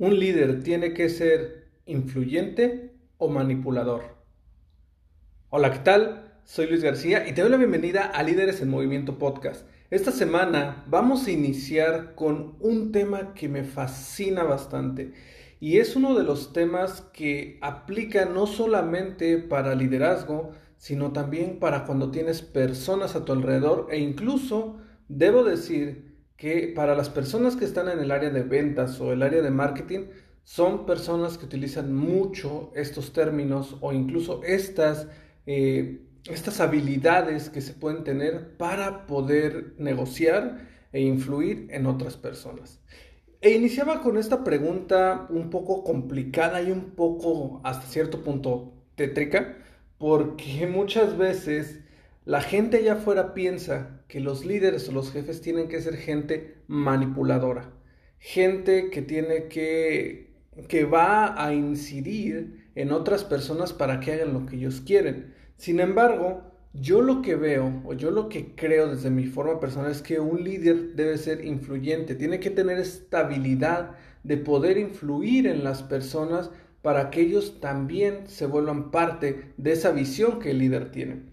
¿Un líder tiene que ser influyente o manipulador? Hola, ¿qué tal? Soy Luis García y te doy la bienvenida a Líderes en Movimiento Podcast. Esta semana vamos a iniciar con un tema que me fascina bastante y es uno de los temas que aplica no solamente para liderazgo, sino también para cuando tienes personas a tu alrededor e incluso, debo decir, que para las personas que están en el área de ventas o el área de marketing, son personas que utilizan mucho estos términos o incluso estas, eh, estas habilidades que se pueden tener para poder negociar e influir en otras personas. E iniciaba con esta pregunta un poco complicada y un poco hasta cierto punto tétrica, porque muchas veces la gente allá afuera piensa que los líderes o los jefes tienen que ser gente manipuladora, gente que tiene que, que va a incidir en otras personas para que hagan lo que ellos quieren. Sin embargo, yo lo que veo o yo lo que creo desde mi forma personal es que un líder debe ser influyente, tiene que tener estabilidad de poder influir en las personas para que ellos también se vuelvan parte de esa visión que el líder tiene.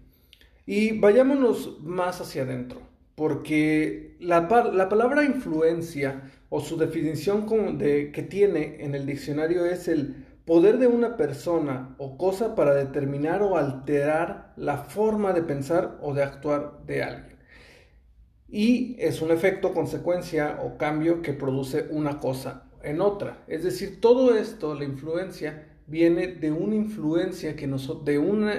Y vayámonos más hacia adentro, porque la, la palabra influencia o su definición de, que tiene en el diccionario es el poder de una persona o cosa para determinar o alterar la forma de pensar o de actuar de alguien. Y es un efecto, consecuencia o cambio que produce una cosa en otra. Es decir, todo esto, la influencia, viene de una influencia que nos, de,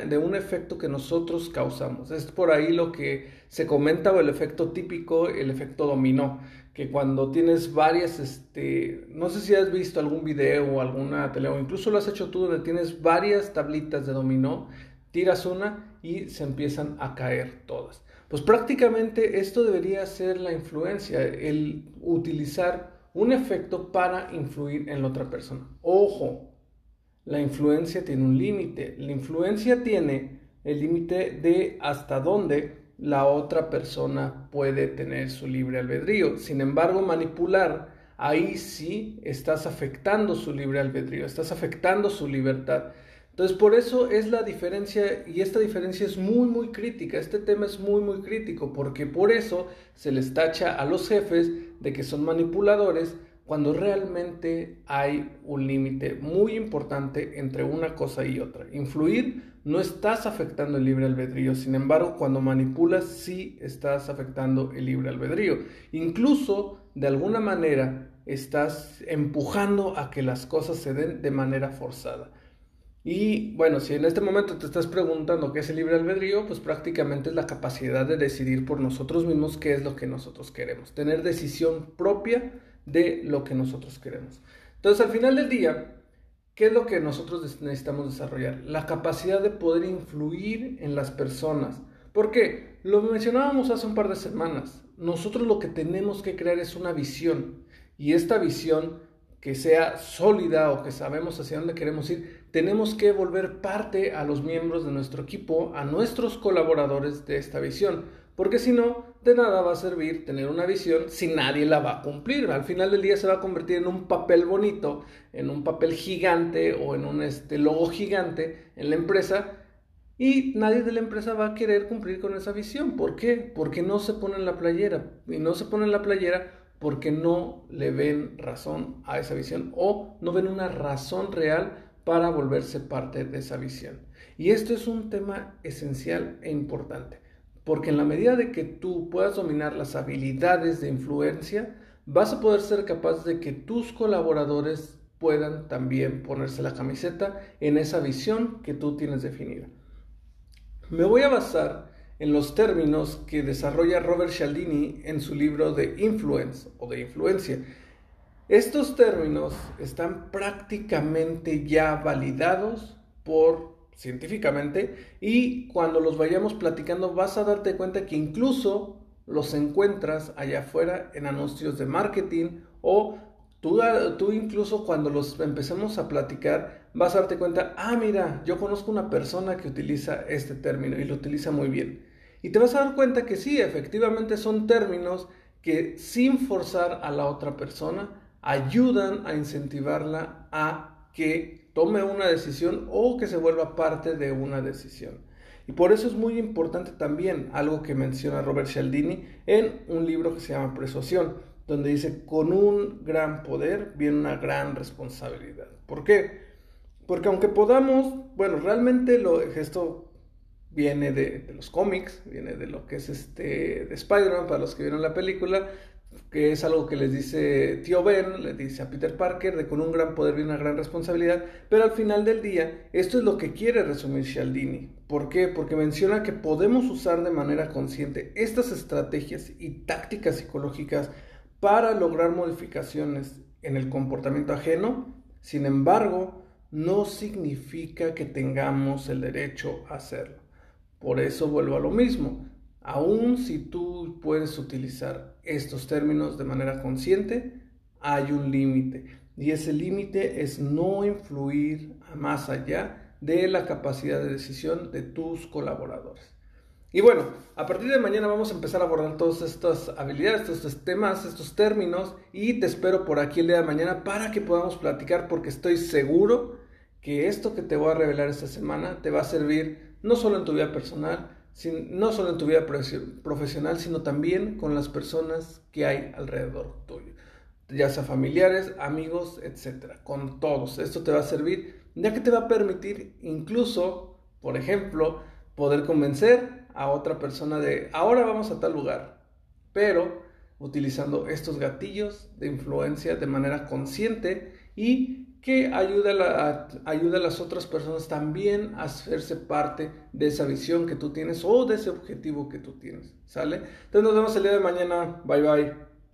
de un efecto que nosotros causamos. Es por ahí lo que se comenta o el efecto típico, el efecto dominó, que cuando tienes varias, este, no sé si has visto algún video o alguna tele, o incluso lo has hecho tú, donde tienes varias tablitas de dominó, tiras una y se empiezan a caer todas. Pues prácticamente esto debería ser la influencia, el utilizar un efecto para influir en la otra persona. Ojo, la influencia tiene un límite. La influencia tiene el límite de hasta dónde la otra persona puede tener su libre albedrío. Sin embargo, manipular, ahí sí estás afectando su libre albedrío, estás afectando su libertad. Entonces, por eso es la diferencia, y esta diferencia es muy, muy crítica. Este tema es muy, muy crítico, porque por eso se les tacha a los jefes de que son manipuladores, cuando realmente hay un límite muy importante entre una cosa y otra. Influir no estás afectando el libre albedrío, sin embargo, cuando manipulas sí estás afectando el libre albedrío. Incluso, de alguna manera, estás empujando a que las cosas se den de manera forzada. Y bueno, si en este momento te estás preguntando qué es el libre albedrío, pues prácticamente es la capacidad de decidir por nosotros mismos qué es lo que nosotros queremos. Tener decisión propia de lo que nosotros queremos. Entonces, al final del día, ¿qué es lo que nosotros necesitamos desarrollar? La capacidad de poder influir en las personas. ¿Por qué? Lo mencionábamos hace un par de semanas. Nosotros lo que tenemos que crear es una visión. Y esta visión que sea sólida o que sabemos hacia dónde queremos ir, tenemos que volver parte a los miembros de nuestro equipo, a nuestros colaboradores de esta visión. Porque si no, de nada va a servir tener una visión si nadie la va a cumplir. Al final del día se va a convertir en un papel bonito, en un papel gigante o en un este, logo gigante en la empresa y nadie de la empresa va a querer cumplir con esa visión. ¿Por qué? Porque no se pone en la playera. Y no se pone en la playera porque no le ven razón a esa visión o no ven una razón real para volverse parte de esa visión. Y esto es un tema esencial e importante. Porque en la medida de que tú puedas dominar las habilidades de influencia, vas a poder ser capaz de que tus colaboradores puedan también ponerse la camiseta en esa visión que tú tienes definida. Me voy a basar en los términos que desarrolla Robert Cialdini en su libro de Influence o de influencia. Estos términos están prácticamente ya validados por científicamente y cuando los vayamos platicando vas a darte cuenta que incluso los encuentras allá afuera en anuncios de marketing o tú, tú incluso cuando los empecemos a platicar vas a darte cuenta, ah, mira, yo conozco una persona que utiliza este término y lo utiliza muy bien. Y te vas a dar cuenta que sí, efectivamente son términos que sin forzar a la otra persona ayudan a incentivarla a que tome una decisión o que se vuelva parte de una decisión. Y por eso es muy importante también algo que menciona Robert Cialdini en un libro que se llama Persuasión, donde dice, con un gran poder viene una gran responsabilidad. ¿Por qué? Porque aunque podamos, bueno, realmente lo, esto viene de, los cómics, viene de lo que es este, de Spider-Man, para los que vieron la película, que es algo que les dice tío Ben, le dice a Peter Parker, de con un gran poder viene una gran responsabilidad, pero al final del día, esto es lo que quiere resumir Cialdini. ¿Por qué? Porque menciona que podemos usar de manera consciente estas estrategias y tácticas psicológicas para lograr modificaciones en el comportamiento ajeno, sin embargo, no significa que tengamos el derecho a hacerlo. Por eso vuelvo a lo mismo. Aún si tú puedes utilizar estos términos de manera consciente, hay un límite. Y ese límite es no influir más allá de la capacidad de decisión de tus colaboradores. Y bueno, a partir de mañana vamos a empezar a abordar todas estas habilidades, estos temas, estos términos y te espero por aquí el día de mañana para que podamos platicar porque estoy seguro que esto que te voy a revelar esta semana te va a servir no solo en tu vida personal, no solo en tu vida profesional, sino también con las personas que hay alrededor tuyo, ya sea familiares, amigos, etcétera, con todos. Esto te va a servir, ya que te va a permitir incluso, por ejemplo, poder convencer a otra persona de ahora vamos a tal lugar, pero utilizando estos gatillos de influencia de manera consciente y que ayuda a, ayuda a las otras personas también a hacerse parte de esa visión que tú tienes o de ese objetivo que tú tienes. ¿Sale? Entonces nos vemos el día de mañana. Bye bye.